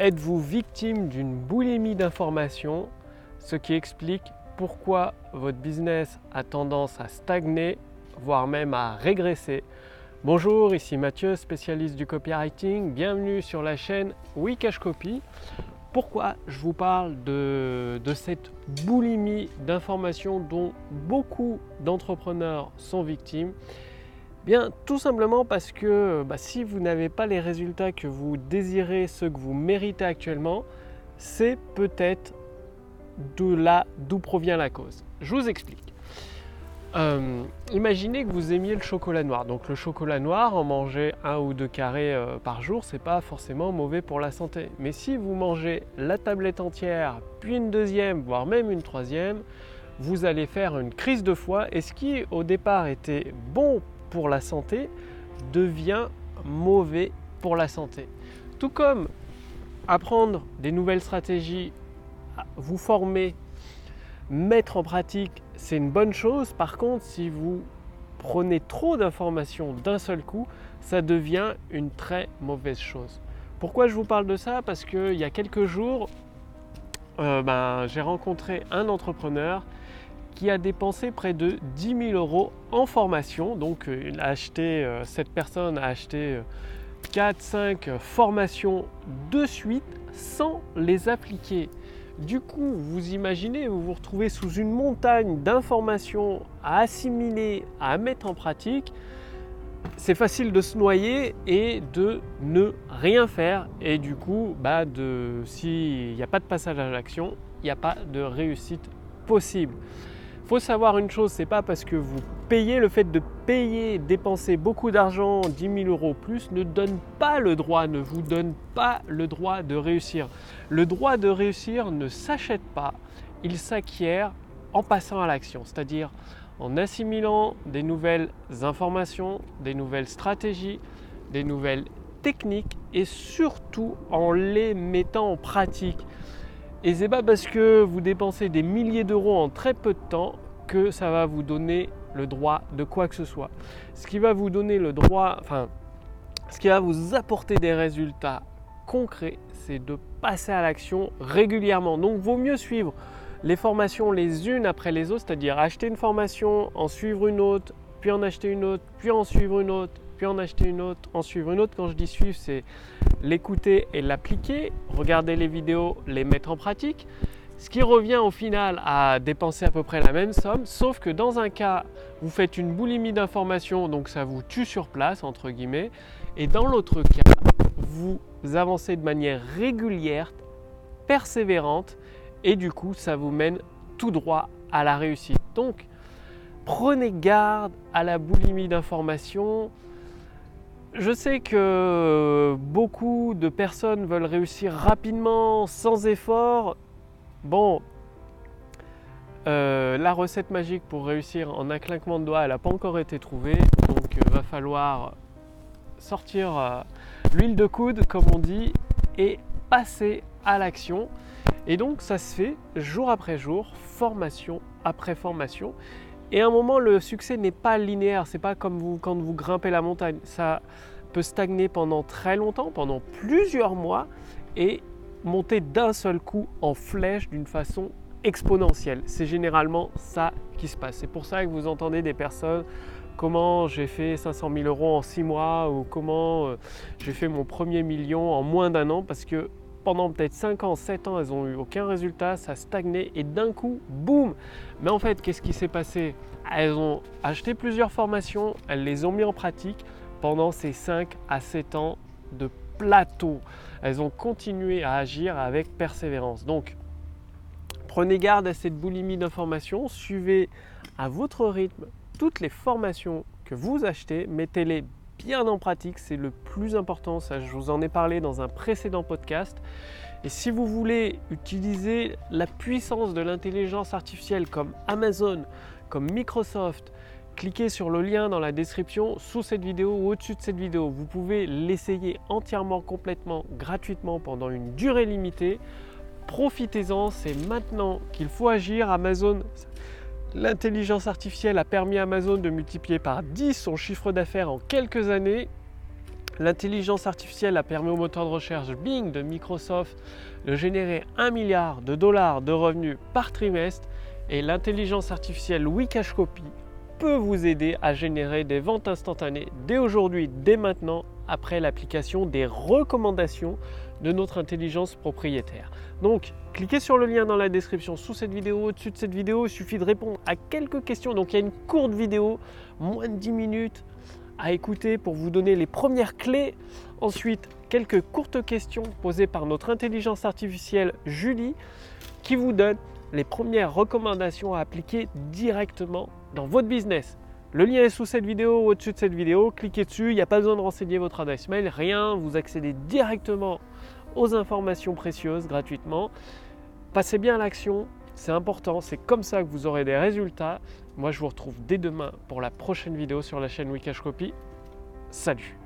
Êtes-vous victime d'une boulimie d'informations, ce qui explique pourquoi votre business a tendance à stagner, voire même à régresser Bonjour, ici Mathieu, spécialiste du copywriting. Bienvenue sur la chaîne Wikash Copy. Pourquoi je vous parle de, de cette boulimie d'informations dont beaucoup d'entrepreneurs sont victimes? Bien, tout simplement parce que bah, si vous n'avez pas les résultats que vous désirez, ceux que vous méritez actuellement, c'est peut-être de là d'où provient la cause. Je vous explique. Euh, imaginez que vous aimiez le chocolat noir. Donc le chocolat noir, en manger un ou deux carrés euh, par jour, c'est pas forcément mauvais pour la santé. Mais si vous mangez la tablette entière, puis une deuxième, voire même une troisième, vous allez faire une crise de foie. Et ce qui au départ était bon pour la santé devient mauvais pour la santé. Tout comme apprendre des nouvelles stratégies, vous former, mettre en pratique, c'est une bonne chose. Par contre, si vous prenez trop d'informations d'un seul coup, ça devient une très mauvaise chose. Pourquoi je vous parle de ça? Parce qu'il y a quelques jours, euh, ben, j'ai rencontré un entrepreneur qui a dépensé près de 10 000 euros en formation. Donc euh, il a acheté, euh, cette personne a acheté 4-5 euh, formations de suite sans les appliquer. Du coup, vous imaginez, vous vous retrouvez sous une montagne d'informations à assimiler, à mettre en pratique. C'est facile de se noyer et de ne rien faire. Et du coup, bah s'il n'y a pas de passage à l'action, il n'y a pas de réussite possible faut savoir une chose, c'est pas parce que vous payez, le fait de payer, dépenser beaucoup d'argent, 10 000 euros plus, ne donne pas le droit, ne vous donne pas le droit de réussir. Le droit de réussir ne s'achète pas, il s'acquiert en passant à l'action, c'est-à-dire en assimilant des nouvelles informations, des nouvelles stratégies, des nouvelles techniques et surtout en les mettant en pratique. Et c'est pas parce que vous dépensez des milliers d'euros en très peu de temps que ça va vous donner le droit de quoi que ce soit. Ce qui va vous donner le droit, enfin, ce qui va vous apporter des résultats concrets, c'est de passer à l'action régulièrement. Donc, vaut mieux suivre les formations les unes après les autres, c'est-à-dire acheter une formation, en suivre une autre, puis en acheter une autre, puis en suivre une autre, puis en acheter une autre, en suivre une autre. Quand je dis suivre, c'est l'écouter et l'appliquer, regarder les vidéos, les mettre en pratique. Ce qui revient au final à dépenser à peu près la même somme, sauf que dans un cas, vous faites une boulimie d'informations, donc ça vous tue sur place, entre guillemets, et dans l'autre cas, vous avancez de manière régulière, persévérante, et du coup, ça vous mène tout droit à la réussite. Donc, prenez garde à la boulimie d'informations, je sais que beaucoup de personnes veulent réussir rapidement, sans effort. Bon, euh, la recette magique pour réussir en un clinquement de doigts, elle n'a pas encore été trouvée. Donc, il euh, va falloir sortir euh, l'huile de coude, comme on dit, et passer à l'action. Et donc, ça se fait jour après jour, formation après formation. Et à un moment, le succès n'est pas linéaire. C'est pas comme vous, quand vous grimpez la montagne. Ça peut stagner pendant très longtemps, pendant plusieurs mois, et monter d'un seul coup en flèche d'une façon exponentielle. C'est généralement ça qui se passe. C'est pour ça que vous entendez des personnes comment j'ai fait 500 000 euros en 6 mois? ou comment euh, j'ai fait mon premier million en moins d'un an? parce que pendant peut-être 5 ans, 7 ans, elles n'ont eu aucun résultat, ça stagnait et d'un coup, boum Mais en fait, qu'est-ce qui s'est passé? Elles ont acheté plusieurs formations, elles les ont mis en pratique pendant ces 5 à 7 ans de plateau. Elles ont continué à agir avec persévérance. Donc, prenez garde à cette boulimie d'informations, suivez à votre rythme toutes les formations que vous achetez, mettez-les bien en pratique, c'est le plus important, ça je vous en ai parlé dans un précédent podcast. Et si vous voulez utiliser la puissance de l'intelligence artificielle comme Amazon, comme Microsoft, cliquez sur le lien dans la description sous cette vidéo ou au-dessus de cette vidéo. Vous pouvez l'essayer entièrement, complètement, gratuitement pendant une durée limitée. Profitez-en, c'est maintenant qu'il faut agir. Amazon L'intelligence artificielle a permis à Amazon de multiplier par 10 son chiffre d'affaires en quelques années. L'intelligence artificielle a permis au moteur de recherche Bing de Microsoft de générer 1 milliard de dollars de revenus par trimestre et l'intelligence artificielle Wikashcopy peut vous aider à générer des ventes instantanées dès aujourd'hui, dès maintenant, après l'application des recommandations de notre intelligence propriétaire. Donc, cliquez sur le lien dans la description sous cette vidéo, au-dessus de cette vidéo, il suffit de répondre à quelques questions. Donc, il y a une courte vidéo, moins de 10 minutes, à écouter pour vous donner les premières clés. Ensuite, quelques courtes questions posées par notre intelligence artificielle Julie qui vous donne les premières recommandations à appliquer directement dans votre business. Le lien est sous cette vidéo ou au-dessus de cette vidéo. Cliquez dessus, il n'y a pas besoin de renseigner votre adresse mail, rien. Vous accédez directement aux informations précieuses gratuitement. Passez bien à l'action, c'est important, c'est comme ça que vous aurez des résultats. Moi, je vous retrouve dès demain pour la prochaine vidéo sur la chaîne Wikash Copy. Salut